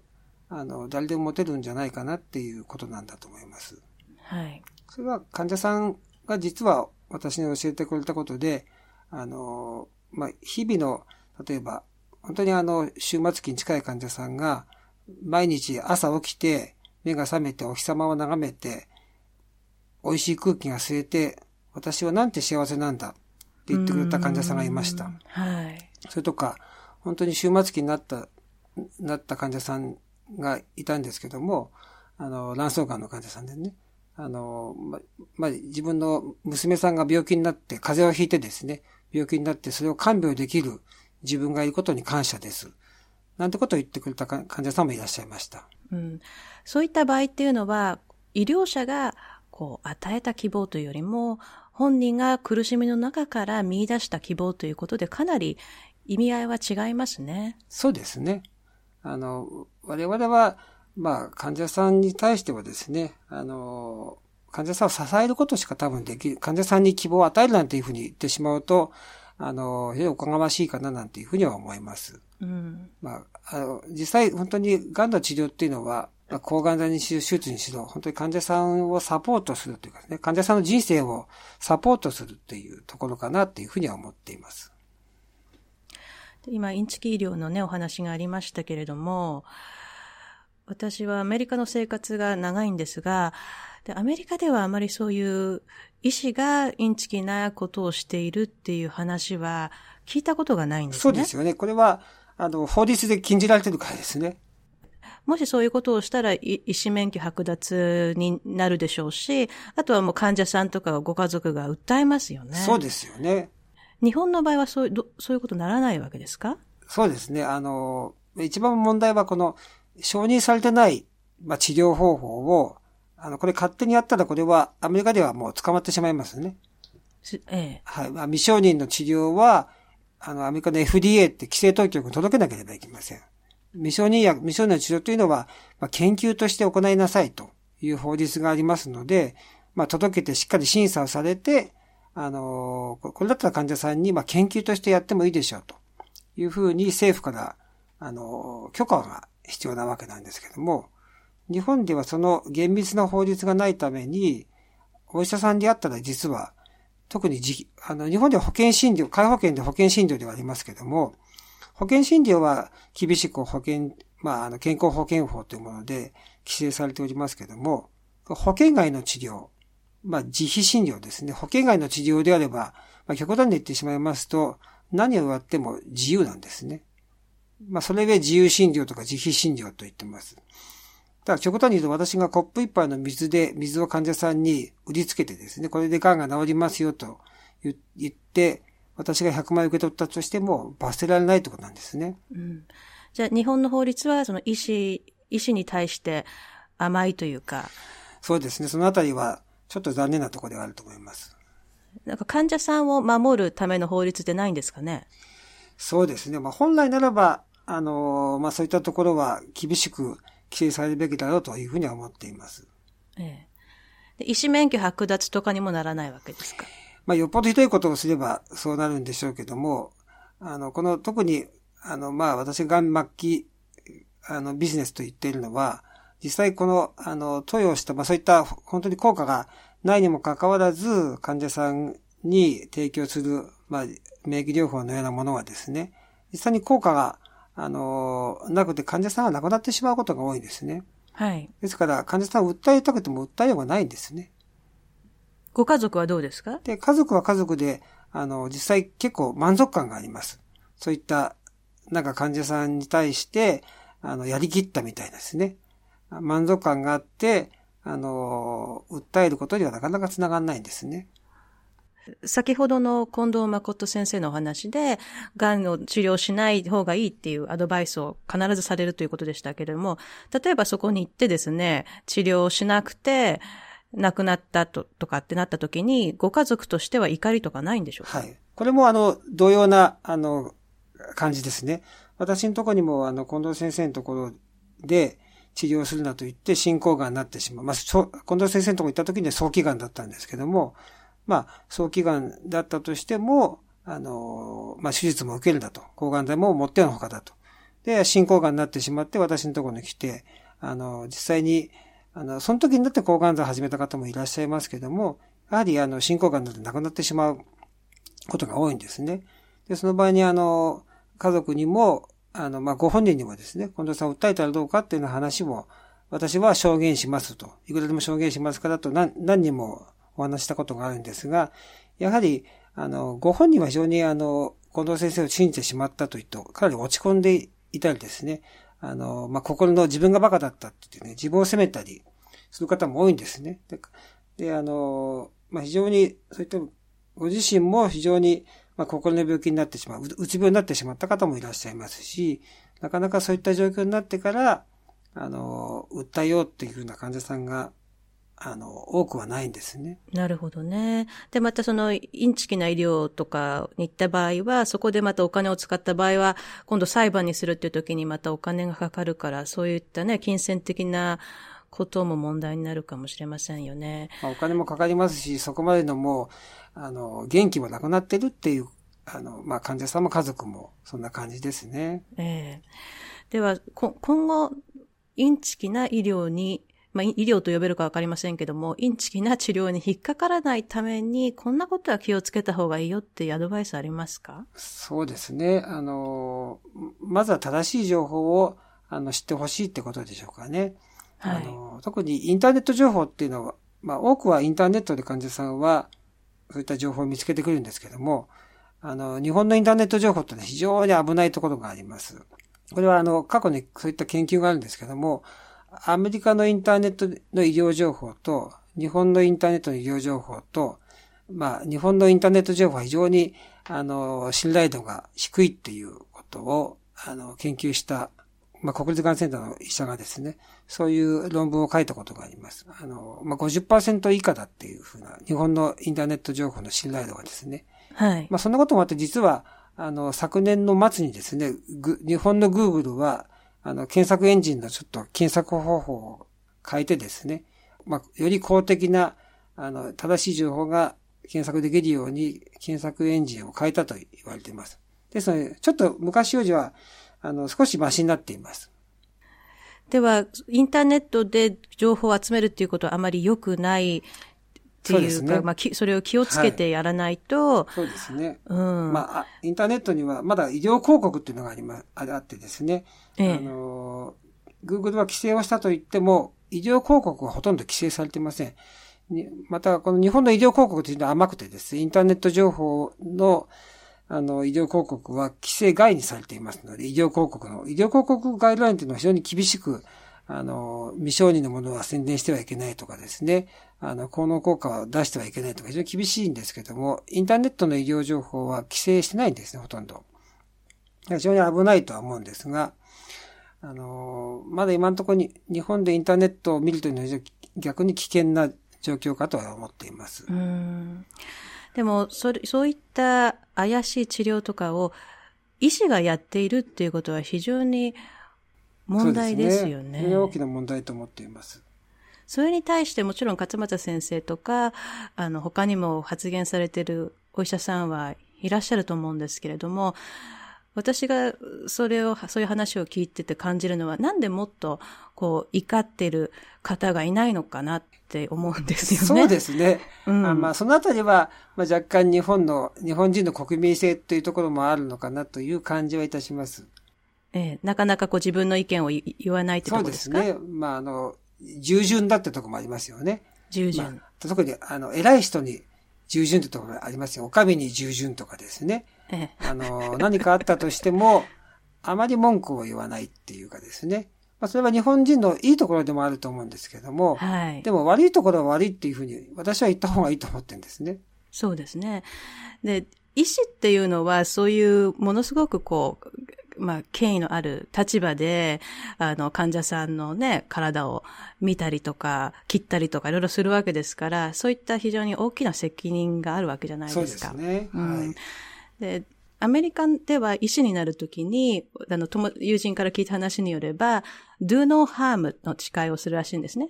あの、誰でも持てるんじゃないかなっていうことなんだと思います。はい。それは患者さんが実は私に教えてくれたことで、あの、まあ、日々の、例えば、本当にあの、終末期に近い患者さんが、毎日朝起きて、目が覚めてお日様を眺めて、美味しい空気が吸えて、私はなんて幸せなんだって言ってくれた患者さんがいました。はい。それとか、本当に終末期になった、なった患者さんがいたんですけども、あの、卵巣がんの患者さんでね、あの、ま、まあ、自分の娘さんが病気になって風邪をひいてですね、病気になってそれを看病できる自分がいることに感謝です。なんてことを言ってくれた患者さんもいらっしゃいました。うん。そういった場合っていうのは、医療者がこう与えた希望というよりも、本人が苦しみの中から見出した希望ということでかなり意味合いは違いますね。そうですね。あの、我々は、まあ、患者さんに対してはですね、あの、患者さんを支えることしか多分できる、患者さんに希望を与えるなんていうふうに言ってしまうと、あの、非常におこがましいかななんていうふうには思います。うん、まあ、あの、実際本当に癌の治療っていうのは、抗がん剤にしろ、手術にしろ、本当に患者さんをサポートするというかね、患者さんの人生をサポートするっていうところかなっていうふうには思っています。今、インチキ医療のね、お話がありましたけれども、私はアメリカの生活が長いんですが、でアメリカではあまりそういう医師がインチキなことをしているっていう話は聞いたことがないんですね。そうですよね。これは、あの、法律で禁じられてるからですね。もしそういうことをしたら医師免許剥奪になるでしょうし、あとはもう患者さんとかご家族が訴えますよね。そうですよね。日本の場合はそういう、そういうことならないわけですか？そうですね。あの、一番問題はこの承認されてない、まあ、治療方法を、あの、これ勝手にやったらこれはアメリカではもう捕まってしまいますね。ええ。はい。まあ、未承認の治療は、あの、アメリカの FDA って規制当局に届けなければいけません。未承認薬、未承認の治療というのは、まあ、研究として行いなさいという法律がありますので、まあ、届けてしっかり審査をされて、あの、これだったら患者さんに、まあ、研究としてやってもいいでしょうというふうに政府から、あの、許可が必要なわけなんですけども、日本ではその厳密な法律がないために、お医者さんであったら実は、特にじ、あの、日本では保険診療、介保険で保険診療ではありますけども、保険診療は厳しく保険、まあ、あの、健康保険法というもので規制されておりますけども、保険外の治療、まあ、自費診療ですね。保険外の治療であれば、まあ、極端に言ってしまいますと、何をやっても自由なんですね。まあ、それで自由診療とか自費診療と言ってます。ただ、極端に言うと私がコップ一杯の水で水を患者さんに売りつけてですね、これで癌が治りますよと言って、私が100万円受け取ったとしても罰せられないってことなんですね。うん、じゃあ日本の法律はその医師、医師に対して甘いというか。そうですね。そのあたりはちょっと残念なところではあると思います。なんか患者さんを守るための法律ってないんですかね？そうですね。まあ本来ならば、あの、まあそういったところは厳しく規制されるべきだろうというふうには思っています。ええ。医師免許剥奪とかにもならないわけですか？まあ、よっぽどひどいことをすればそうなるんでしょうけども、あの、この特に、あの、まあ、私が末期、あの、ビジネスと言っているのは、実際この、あの、投与した、まあそういった本当に効果がないにもかかわらず、患者さんに提供する、まあ、免疫療法のようなものはですね、実際に効果が、あの、なくて患者さんが亡くなってしまうことが多いんですね。はい。ですから、患者さんを訴えたくても訴えようがないんですね。ご家族はどうですか？で、家族は家族で、あの、実際結構満足感があります。そういった、なんか患者さんに対して、あの、やりきったみたいですね。満足感があって、あの、訴えることにはなかなか繋がんないんですね。先ほどの近藤誠先生のお話で、癌を治療しない方がいいっていうアドバイスを必ずされるということでしたけれども、例えばそこに行ってですね、治療しなくて、亡くなったととかってなった時に、ご家族としては怒りとかないんでしょうか？はい。これもあの、同様な、あの、感じですね。私のところにも、あの、近藤先生のところで治療するなと言って進行がんになってしまう。まあ、近藤先生のところに行った時には早期がんだったんですけども、まあ、早期がんだったとしても、あの、まあ、手術も受けるんだと。抗がん剤も持ってのほかだと。で、進行がんになってしまって私のところに来て、あの、実際に、あの、その時になって抗がん剤を始めた方もいらっしゃいますけども、やはり、あの、進行がんになって亡くなってしまうことが多いんですね。で、その場合に、あの、家族にも、あの、まあ、ご本人にもですね、近藤さんを訴えたらどうかっていうような話も、私は証言しますと。いくらでも証言しますからと何、何人もお話したことがあるんですが、やはり、あの、ご本人は非常に、あの、近藤先生を信じてしまったと言って、かなり落ち込んでいたりですね、あの、まあ、心の自分がバカだったって言ってね、自分を責めたりする方も多いんですね。で、であの、まあ、非常に、そういったご自身も非常に、まあ、心の病気になってしまう、うつ病になってしまった方もいらっしゃいますし、なかなかそういった状況になってから、あの、訴えようっていうふうな患者さんが、あの、多くはないんですね。なるほどね。で、またその、インチキな医療とかに行った場合は、そこでまたお金を使った場合は、今度裁判にするっていう時にまたお金がかかるから、そういったね、金銭的なことも問題になるかもしれませんよね。まあ、お金もかかりますし、そこまでのもう、あの、元気もなくなってるっていう、あの、まあ、患者さんも家族もそんな感じですね。ええー、では、今後、インチキな医療に、まあ、医療と呼べるかわかりませんけども、インチキな治療に引っかからないために、こんなことは気をつけた方がいいよっていうアドバイスありますか？そうですね。あの、まずは正しい情報を、あの、知ってほしいってことでしょうかね。はい、あの特にインターネット情報っていうのは、まあ、多くはインターネットで患者さんは、そういった情報を見つけてくるんですけども、あの、日本のインターネット情報ってのは非常に危ないところがあります。これはあの、過去にそういった研究があるんですけども、アメリカのインターネットの医療情報と、日本のインターネットの医療情報と、まあ、日本のインターネット情報は非常に、あの、信頼度が低いっていうことを、あの、研究した、まあ、国立がんセンターの医者がですね、そういう論文を書いたことがあります。あの、まあ、50%以下だっていうふうな、日本のインターネット情報の信頼度がですね。はい。まあ、そんなこともあって、実は、あの、昨年の末にですね、日本の Google は、あの、検索エンジンのちょっと検索方法を変えてですね、まあ、より公的な、あの、正しい情報が検索できるように検索エンジンを変えたと言われています。ですので、ちょっと昔よりは、あの、少しマシになっています。では、インターネットで情報を集めるっていうことはあまり良くないっていうか、ね、まあ、それを気をつけてやらないと。はい、そうですね。うん。まあ、インターネットにはまだ医療広告っていうのがありま、あってですね。ええ、あの、Google は規制をしたと言っても、医療広告はほとんど規制されていません。また、この日本の医療広告というのは甘くてですね、インターネット情報の、あの、医療広告は規制外にされていますので、医療広告の、医療広告ガイドラインというのは非常に厳しく、あの、未承認のものは宣伝してはいけないとかですね、あの、効能効果を出してはいけないとか非常に厳しいんですけども、インターネットの医療情報は規制してないんですね、ほとんど。非常に危ないとは思うんですが、あの、まだ今のところに日本でインターネットを見るというのは逆に危険な状況かとは思っています。うんでも、それ、そういった怪しい治療とかを医師がやっているっていうことは非常に問題ですよね。ね大きな問題と思っています。それに対してもちろん勝俣先生とか、あの、他にも発言されているお医者さんはいらっしゃると思うんですけれども、私がそれを、そういう話を聞いてて感じるのは、なんでもっと、こう、怒ってる方がいないのかなって思うんですよね。そうですね。うん、あまあ、そのあたりは、まあ、若干日本の、日本人の国民性というところもあるのかなという感じはいたします。ええ、なかなかこう自分の意見を言わないってところですか？そうですね。まあ、あの、従順だってところもありますよね。従順。まあ、特に、あの、偉い人に従順ってところがありますよ。お上に従順とかですね。ええ、あの、何かあったとしても、あまり文句を言わないっていうかですね。まあ、それは日本人のいいところでもあると思うんですけども、はい。でも悪いところは悪いっていうふうに私は言った方がいいと思ってるんですね。そうですね。で、医師っていうのはそういうものすごくこう、まあ、権威のある立場で、あの、患者さんのね、体を見たりとか、切ったりとか、いろいろするわけですから、そういった非常に大きな責任があるわけじゃないですか。そうですね。うん、はい。で、アメリカでは医師になるときに、あの、友人から聞いた話によれば、do no harm の誓いをするらしいんですね。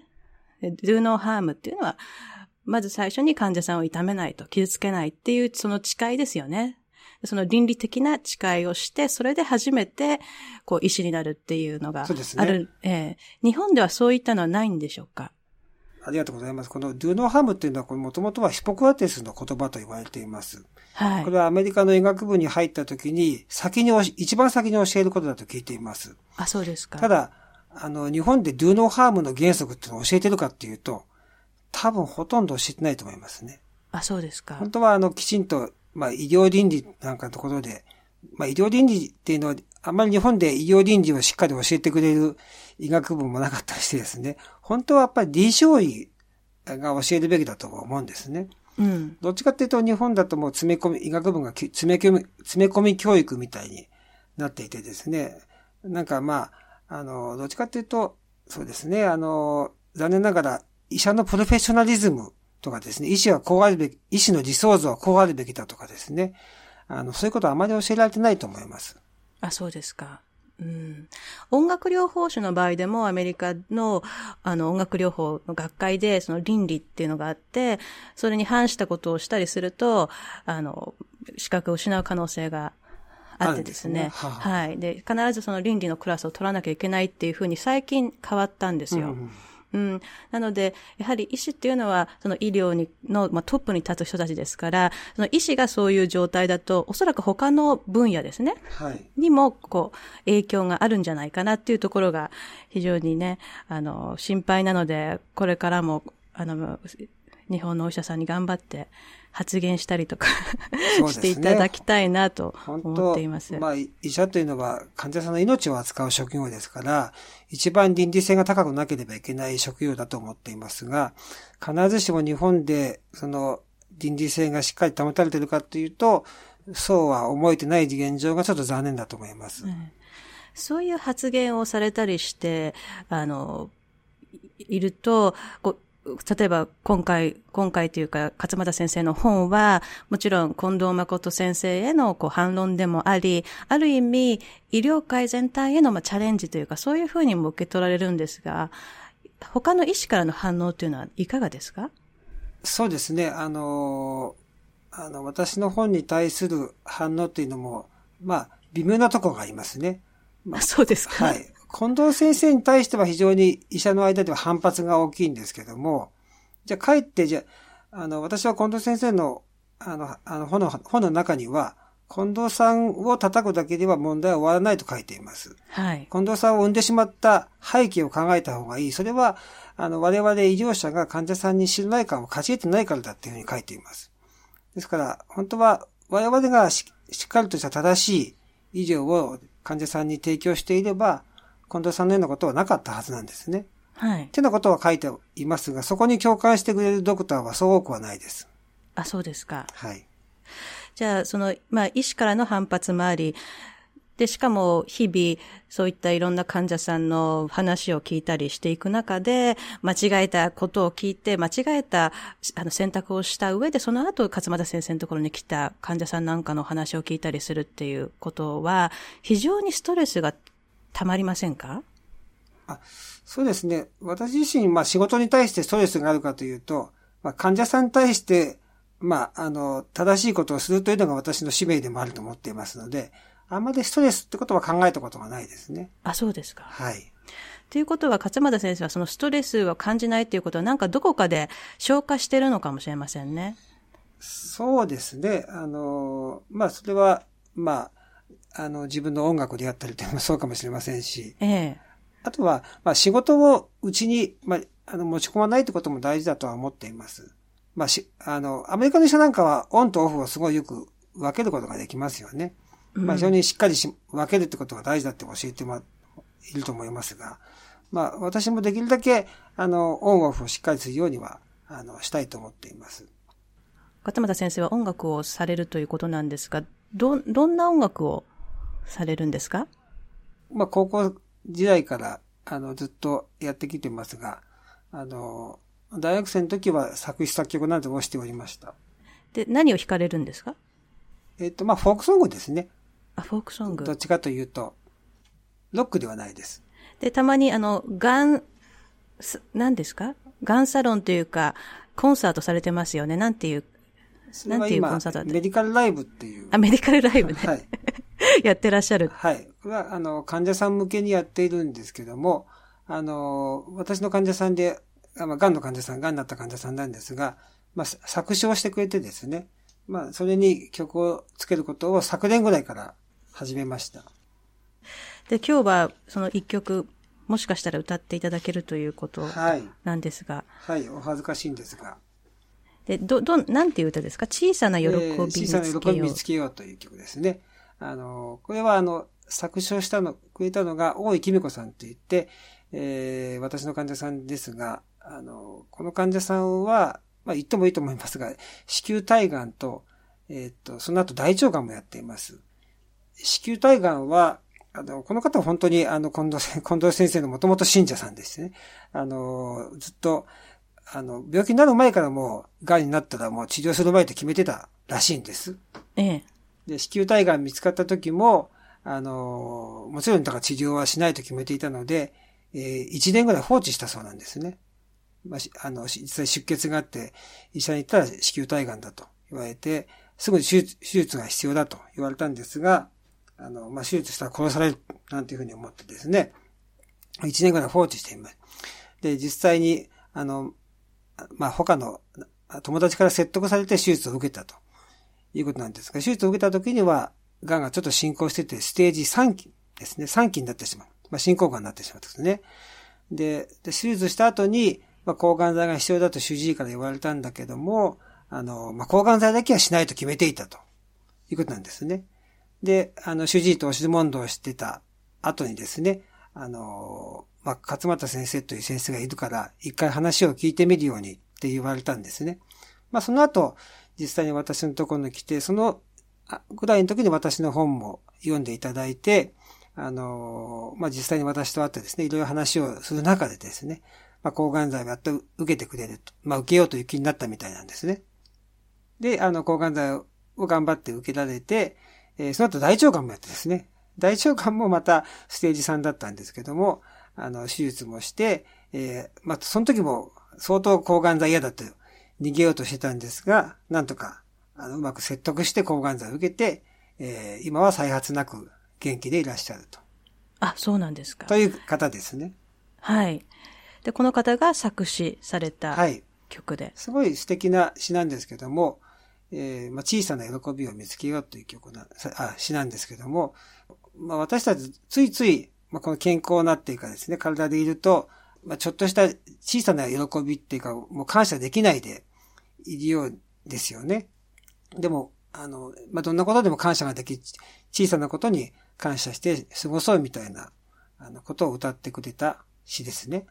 do no harm っていうのは、まず最初に患者さんを痛めないと、傷つけないっていうその誓いですよね。その倫理的な誓いをして、それで初めて、こう、医師になるっていうのがある。ね、えー、日本ではそういったのはないんでしょうか？ありがとうございます。この do no harm っていうのは、これもともとはヒポクラテスの言葉と言われています。はい。これはアメリカの医学部に入った時に、先に、一番先に教えることだと聞いています。あ、そうですか。ただ、あの、日本で do no harm の原則っていうのを教えてるかっていうと、多分ほとんど教えてないと思いますね。あ、そうですか。本当は、あの、きちんとまあ、医療倫理なんかのところで、まあ、医療倫理っていうのは、あんまり日本で医療倫理をしっかり教えてくれる医学部もなかったりしてですね、本当はやっぱり D 小医が教えるべきだと思うんですね。うん。どっちかっていうと日本だともう詰め込み、医学部が詰め込み、詰め込み教育みたいになっていてですね、なんかまあ、あの、どっちかっていうと、そうですね、あの、残念ながら医者のプロフェッショナリズムとかですね、医師はこうあるべき、医師の理想像はこうあるべきだとかですね、あの、そういうことはあまり教えられてないと思います。あ、そうですか。うん、音楽療法士の場合でもアメリカのあの音楽療法の学会でその倫理っていうのがあって、それに反したことをしたりすると、あの、資格を失う可能性があってですね。すねははい。で、必ずその倫理のクラスを取らなきゃいけないっていうふうに最近変わったんですよ。うんうんうん。なので、やはり医師っていうのは、その医療にの、まあ、トップに立つ人たちですから、その医師がそういう状態だと、おそらく他の分野ですね。はい。にも、こう、影響があるんじゃないかなっていうところが、非常にね、あの、心配なので、これからも、あの、日本のお医者さんに頑張って発言したりとかしていただきたいなと思っています。まあ、医者というのは患者さんの命を扱う職業ですから、一番倫理性が高くなければいけない職業だと思っていますが、必ずしも日本でその倫理性がしっかり保たれているかというと、そうは思えてない現状がちょっと残念だと思います。うん、そういう発言をされたりして、あの、いると、こう例えば今回、今回というか、勝又先生の本は、もちろん近藤誠先生へのこう反論でもあり、ある意味、医療界全体へのまあチャレンジというか、そういうふうにも受け取られるんですが、他の医師からの反応というのはいかがですか？そうですね。あの、あの、私の本に対する反応っていうのも、まあ、微妙なところがありますね。まあ、そうですか？はい。近藤先生に対しては非常に医者の間では反発が大きいんですけども、じゃあ帰って、じゃあ、あの、私は近藤先生の、あの、あの本の、本の中には、近藤さんを叩くだけでは問題は終わらないと書いています。はい。近藤さんを生んでしまった背景を考えた方がいい。それは、あの、我々医療者が患者さんに信頼感を勝ち得てないからだっていうふうに書いています。ですから、本当は我々がしっかりとした正しい医療を患者さんに提供していれば、近藤さんのようなことはなかったはずなんですね。はい。ってなことは書いていますが、そこに共感してくれるドクターはそう多くはないです。あ、そうですか。はい。じゃあ、その、まあ、医師からの反発もあり、で、しかも日々、そういったいろんな患者さんの話を聞いたりしていく中で、間違えたことを聞いて、間違えたあの選択をした上で、その後、勝又先生のところに来た患者さんなんかの話を聞いたりするっていうことは、非常にストレスがたまりませんか？あそうですね。私自身、まあ仕事に対してストレスがあるかというと、まあ患者さんに対して、まあ、あの、正しいことをするというのが私の使命でもあると思っていますので、あんまりストレスってことは考えたことがないですね。あ、そうですか。はい。ということは、勝俣先生はそのストレスを感じないということは、なんかどこかで消化してるのかもしれませんね。そうですね。あの、まあ、それは、まあ、あの、自分の音楽でやったりというのもそうかもしれませんし、ええ。あとは、まあ、仕事をうちに、まあ、あの、持ち込まないってことも大事だとは思っています。まあ、し、あの、アメリカの人なんかはオンとオフをすごいよく分けることができますよね。まあ、非常にしっかりし、分けるってことが大事だって教えてもいると思いますが、まあ、私もできるだけ、あの、オンオフをしっかりするようには、あの、したいと思っています。勝俣先生は音楽をされるということなんですが、ど、どんな音楽をされるんですか？まあ、高校時代から、あの、ずっとやってきてますが、あの、大学生の時は作詞作曲などをしておりました。で、何を弾かれるんですか？えっと、まあ、フォークソングですね。あ、フォークソングどっ。ちかというと、ロックではないです。で、たまにあの、ガン、す何ですか？ガンサロンというか、コンサートされてますよね。なんていう、なんていうコンサートだった？メディカルライブっていう。アメリカルライブね。はい。*laughs* やってらっしゃる。はい。は、あの、患者さん向けにやっているんですけども、あの、私の患者さんで、あまあ、癌の患者さん、癌になった患者さんなんですが、まあ、作詞をしてくれてですね、まあ、それに曲をつけることを昨年ぐらいから始めました。で、今日はその一曲、もしかしたら歌っていただけるということはい。なんですが、はい。お恥ずかしいんですが。で、ど、ど、なんていう歌ですか？小さな喜びえー見小さなつけよう喜び見つ。けようという曲ですね。あの、これはあの、作詞をしたの、くれたのが、大井きみ子さんといって、えー私の患者さんですが、あの、この患者さんは、まあ言ってもいいと思いますが、子宮体がんと、えーっと、その後大腸がんもやっています。子宮体がんは、あの、この方は本当に、あの、近藤先近藤先生のもともと信者さんですね。あの、ずっと、あの、病気になる前からもう、癌になったらもう治療する前と決めてたらしいんです。ええ。で、子宮体がん見つかった時も、あの、もちろんだから治療はしないと決めていたので、えー、1年ぐらい放置したそうなんですね。まあ、しあの、し実際出血があって、医者に行ったら子宮体がんだと言われて、すぐに手術手術が必要だと言われたんですが、あの、まあ、手術したら殺される、なんていうふうに思ってですね、1年ぐらい放置しています。で、実際に、あの、まあ、他の友達から説得されて手術を受けたということなんですが、手術を受けた時には、癌がちょっと進行してて、ステージ3期ですね、3期になってしまう。まあ、進行癌になってしまったんですね。で、で手術した後に、まあ、抗がん剤が必要だと主治医から言われたんだけども、あの、まあ、抗がん剤だけはしないと決めていたということなんですね。で、あの、主治医と押し問答をしてた後にですね、あの、まあ、勝俣先生という先生がいるから、一回話を聞いてみるようにって言われたんですね。まあ、その後、実際に私のところに来て、そのぐらいの時に私の本も読んでいただいて、あの、まあ、実際に私と会ってですね、いろいろ話をする中でですね、まあ、抗がん剤をやっと受けてくれると、まあ、受けようという気になったみたいなんですね。で、あの、抗がん剤を頑張って受けられて、えーその後大腸がんもやってですね、大腸がんもまたステージ3だったんですけども、あの、手術もして、えーまあ、その時も相当抗がん剤嫌だと逃げようとしてたんですが、なんとか、あの、うまく説得して抗がん剤を受けて、えー今は再発なく元気でいらっしゃると。あ、そうなんですかと。いう方ですね。はい。で、この方が作詞されたはい。曲で。すごい素敵な詩なんですけども、えーまあ、小さな喜びを見つけようという曲な、さあ詩なんですけども、まあ、私たちついつい、まあ、この健康なっていうかですね、体でいると、まあ、ちょっとした小さな喜びっていうか、もう感謝できないでいるようですよね。でも、あの、まあ、どんなことでも感謝ができ、小さなことに感謝して過ごそうみたいな、あの、ことを歌ってくれた詩ですね。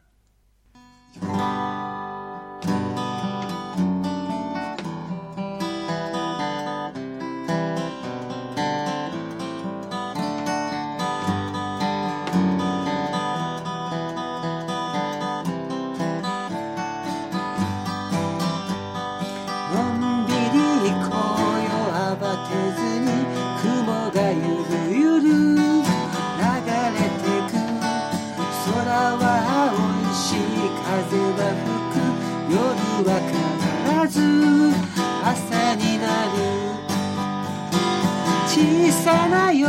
さな喜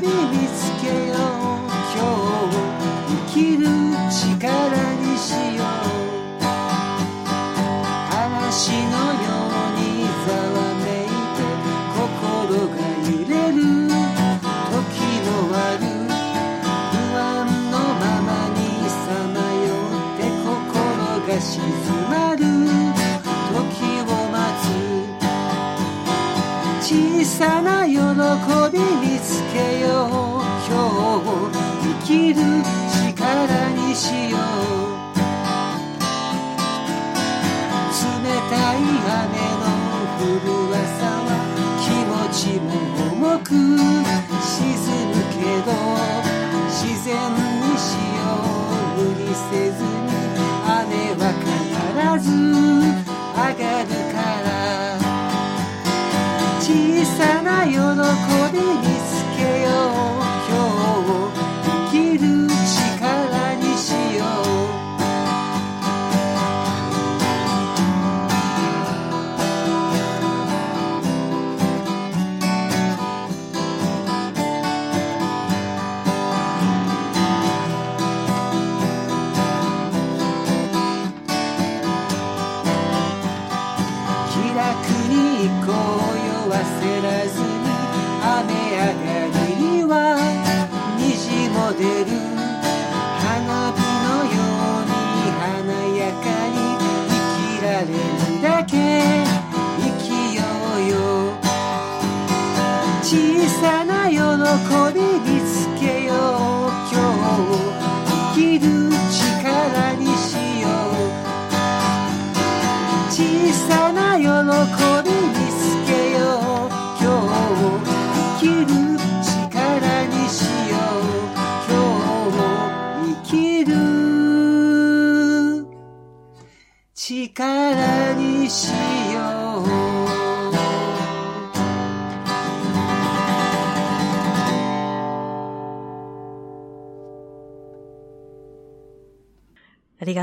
びさな喜び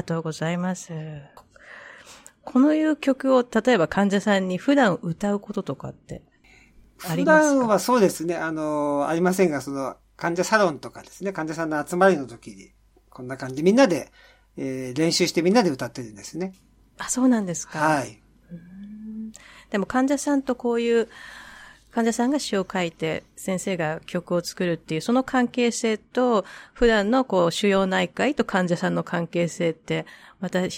とうございます。このいう曲を、例えば患者さんに普段歌うこととかってあり普ますか？段はそうですね、あの、ありませんが、その、患者サロンとかですね、患者さんの集まりの時に、こんな感じでみんなで、えー練習してみんなで歌ってるんですね。あ、そうなんですか。はい。でも患者さんとこういう、患者さんが詩を書いて、先生が曲を作るっていう、その関係性と、普段のこう、腫瘍内科医と患者さんの関係性って、また違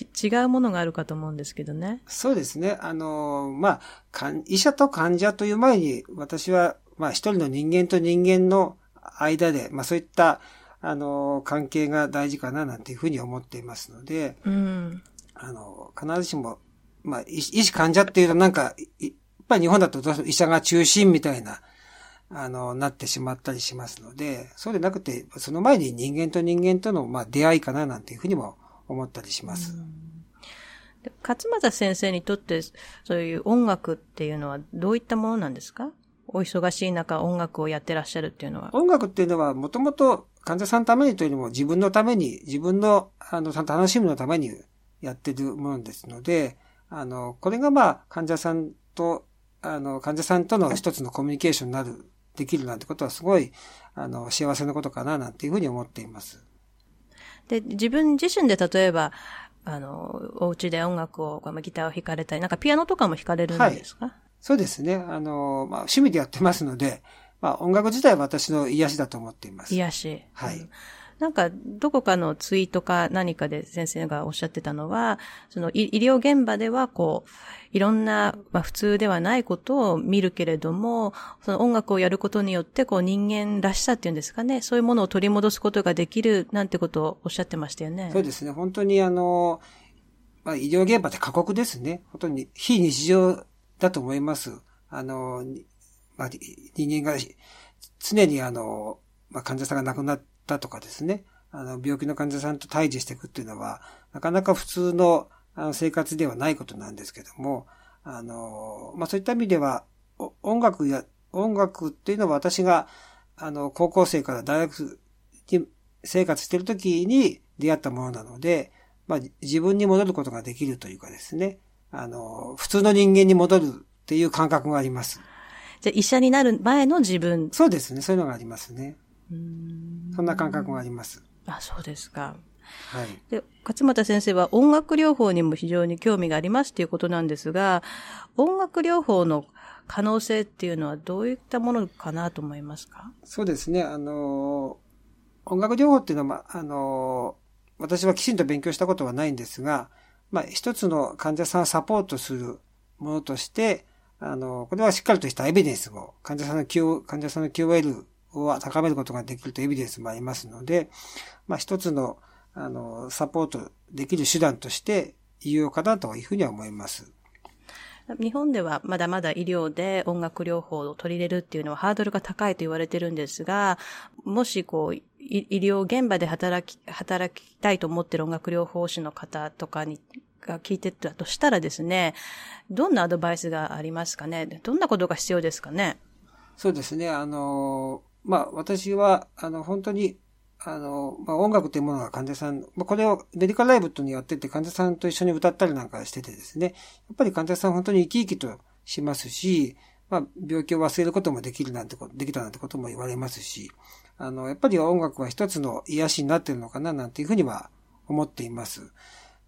うものがあるかと思うんですけどね。そうですね。あの、まあ、医者と患者という前に、私は、まあ、一人の人間と人間の間で、まあ、そういった、あの、関係が大事かな、なんていうふうに思っていますので、うん。あの、必ずしも、まあ、医医師患者っていうとなんか、ぱり日本だと医者が中心みたいな、あの、なってしまったりしますので、そうでなくて、その前に人間と人間との、まあ、出会いかな、なんていうふうにも思ったりします。で勝又先生にとって、そういう音楽っていうのはどういったものなんですか？お忙しい中音楽をやってらっしゃるっていうのは。音楽っていうのは、もともと患者さんのためにというよりも自分のために、自分の、あの、楽しむのためにやってるものですので、あの、これがまあ、患者さんと、あの、患者さんとの一つのコミュニケーションになる、できるなんてことはすごい、あの、幸せなことかな、なんていうふうに思っています。で、自分自身で例えば、あの、お家で音楽を、まあギターを弾かれたり、なんかピアノとかも弾かれるんですか、そうですね。あの、まあ、趣味でやってますので、まあ、音楽自体は私の癒しだと思っています。癒し。はい。なんか、どこかのツイートか何かで先生がおっしゃってたのは、その医療現場ではこう、いろんな、まあ普通ではないことを見るけれども、その音楽をやることによってこう人間らしさっていうんですかね、そういうものを取り戻すことができるなんてことをおっしゃってましたよね。そうですね。本当にあの、まあ、医療現場って過酷ですね。本当に非日常だと思います。あの、まあ、人間が常にあの、まあ、患者さんが亡くなってたとかですね。あの、病気の患者さんと対峙していくっていうのは、なかなか普通のあの生活ではないことなんですけども、あの、まあ、そういった意味では、お音楽や、音楽っていうのは私が、あの、高校生から大学に生活している時に出会ったものなので、まあ、自分に戻ることができるというかですね、あの、普通の人間に戻るっていう感覚があります。じゃあ医者になる前の自分。そうですね。そういうのがありますね。そんな感覚があります。あ、そうですか。はい。で、勝又先生は音楽療法にも非常に興味がありますということなんですが、音楽療法の可能性っていうのはどういったものかなと思いますか？そうですね。あの、音楽療法っていうのは、あの、私はきちんと勉強したことはないんですが、まあ、一つの患者さんをサポートするものとして、あの、これはしっかりとしたエビデンスも、患者さんの Q、患者さんの QOL を高めることができるというエビデンスもありますので、まあ、一つの、あの、サポートできる手段として有用かなというふうには思います。日本ではまだまだ医療で音楽療法を取り入れるっていうのはハードルが高いと言われてるんですが、もしこう、医療現場で働き、働きたいと思ってる音楽療法士の方とかに、が聞いてたとしたらですね、どんなアドバイスがありますかね？どんなことが必要ですかね？そうですね。あの、まあ、私は、あの、本当に、あの、まあ、音楽というものが患者さん、まあ、これをメディカルライブとにやってて患者さんと一緒に歌ったりなんかしててですね、やっぱり患者さん本当に生き生きとしますし、まあ、病気を忘れることもできるなんてこと、できたなんてことも言われますし、あの、やっぱり音楽は一つの癒しになっているのかななんていうふうには思っています。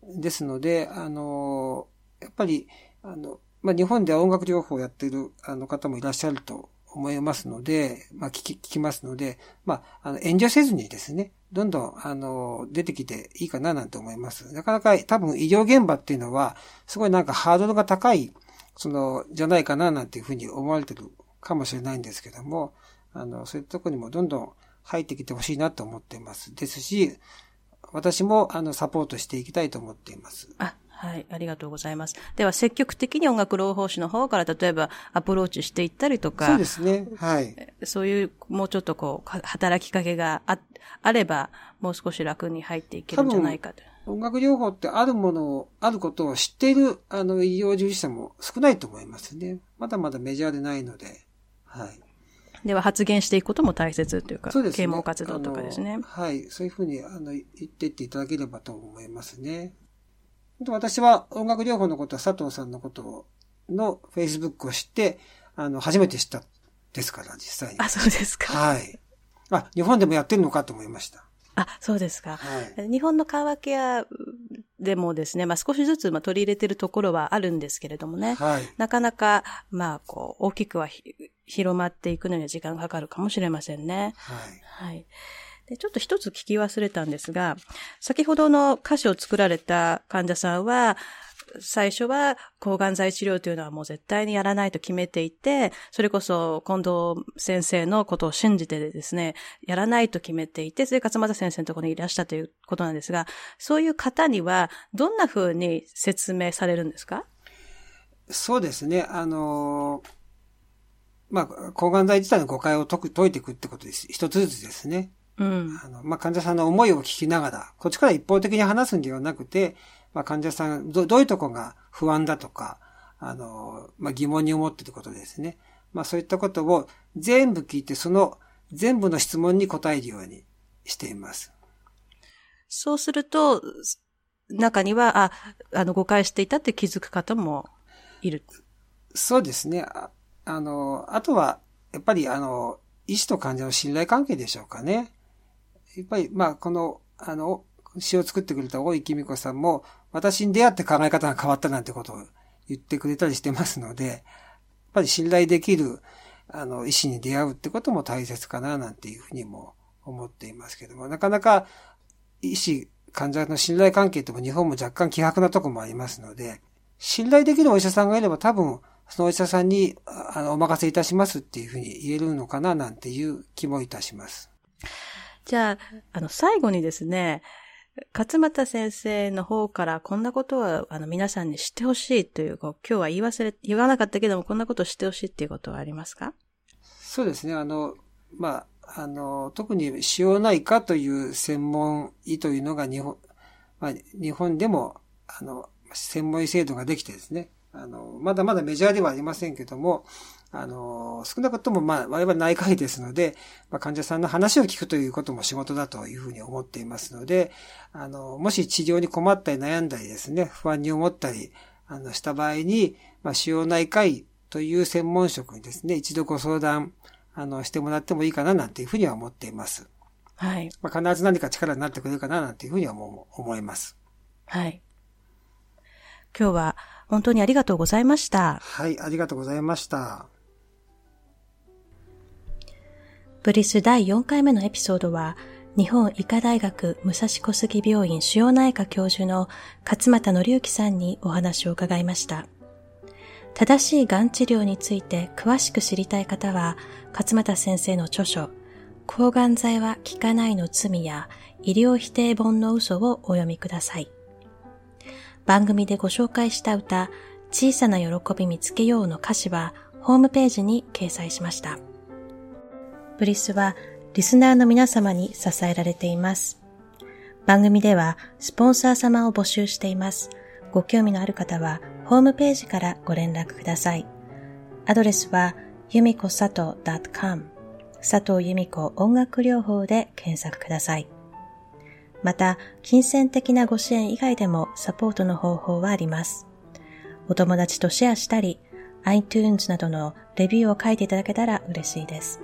ですので、あの、やっぱり、あの、まあ、日本では音楽療法をやっているあの方もいらっしゃると思いますので、まあ、聞き、聞きますので、まあ、あの、遠慮せずにですね、どんどん、あの、出てきていいかななんて思います。なかなか多分医療現場っていうのは、すごいなんかハードルが高い、その、じゃないかななんていうふうに思われてるかもしれないんですけども、あの、そういうとこにもどんどん入ってきてほしいなと思っています。ですし、私も、あの、サポートしていきたいと思っています。あ、はい、ありがとうございます。では、積極的に音楽療法士の方から、例えば、アプローチしていったりとか。そうですね。はい。そういう、もうちょっとこう、働きかけがあ、あれば、もう少し楽に入っていけるんじゃないかと。音楽療法ってあるものを、あることを知っている、あの、医療従事者も少ないと思いますね。まだまだメジャーでないので。はい。では発言していくことも大切というか、そうですね。啓蒙活動とかですね。はい。そういうふうに、あの、言っていっていただければと思いますね。私は音楽療法のことは佐藤さんのことの Facebook を知って、あの、初めて知ったですから、実際に。あ、そうですか。はい。あ、日本でもやってるのかと思いました。あ、そうですか。はい、日本の緩和ケアでもですね、まあ少しずつまあ取り入れてるところはあるんですけれどもね。はい、なかなか、まあこう、大きくは広まっていくのには時間がかかるかもしれませんね。はい。はい。で、ちょっと一つ聞き忘れたんですが、先ほどの歌詞を作られた患者さんは、最初は抗がん剤治療というのはもう絶対にやらないと決めていて、それこそ近藤先生のことを信じてですね、やらないと決めていて、それ勝又先生のところにいらしたということなんですが、そういう方にはどんな風に説明されるんですか？そうですね。あのまあ、抗がん剤自体の誤解を解く、解いていくってことです。一つずつですね。うん。あの、まあ、患者さんの思いを聞きながら、こっちから一方的に話すんではなくて、まあ、患者さんど、どういうとこが不安だとか、あの、まあ、疑問に思っていることですね。まあ、そういったことを全部聞いて、その全部の質問に答えるようにしています。そうすると、中には、あ、あの、誤解していたって気づく方もいる。そうですね。ああの、あとは、やっぱり、あの、医師と患者の信頼関係でしょうかね。やっぱり、まあ、この、あの、詩を作ってくれた大井美子さんも、私に出会って考え方が変わったなんてことを言ってくれたりしてますので、やっぱり信頼できる、あの、医師に出会うってことも大切かな、なんていうふうにも思っていますけども、なかなか、医師、患者の信頼関係っても日本も若干希薄なとこもありますので、信頼できるお医者さんがいれば多分、そのお医者さんに、あの、お任せいたしますっていうふうに言えるのかな、なんていう気もいたします。じゃあ、あの、最後にですね、勝又先生の方からこんなことは、あの、皆さんに知ってほしいという、今日は言い忘れ、言わなかったけども、こんなことを知ってほしいっていうことはありますか？そうですね。あの、まあ、あの、特に腫瘍内科という専門医というのが日本、まあ、日本でも、あの、専門医制度ができてですね、あの、まだまだメジャーではありませんけども、あの、少なくともまあ、我々内科医ですので、まあ、患者さんの話を聞くということも仕事だというふうに思っていますので、あの、もし治療に困ったり悩んだりですね、不安に思ったり、あの、した場合に、まあ、腫瘍内科医という専門職にですね、一度ご相談、あの、してもらってもいいかななんていうふうには思っています。はい。まあ、必ず何か力になってくれるかななんていうふうには思思います。はい。今日は本当にありがとうございました。はい、ありがとうございました。ブリス第4回目のエピソードは、日本医科大学武蔵小杉病院腫瘍内科教授の勝又則之さんにお話を伺いました。正しいがん治療について詳しく知りたい方は、勝又先生の著書、抗がん剤は効かないの罪や医療否定本の嘘をお読みください。番組でご紹介した歌、小さな喜び見つけようの歌詞はホームページに掲載しました。ブリスはリスナーの皆様に支えられています。番組ではスポンサー様を募集しています。ご興味のある方はホームページからご連絡ください。アドレスは、ゆみこさと .com 佐藤由美子音楽療法で検索ください。また、金銭的なご支援以外でもサポートの方法はあります。お友達とシェアしたり、iTunes などのレビューを書いていただけたら嬉しいです。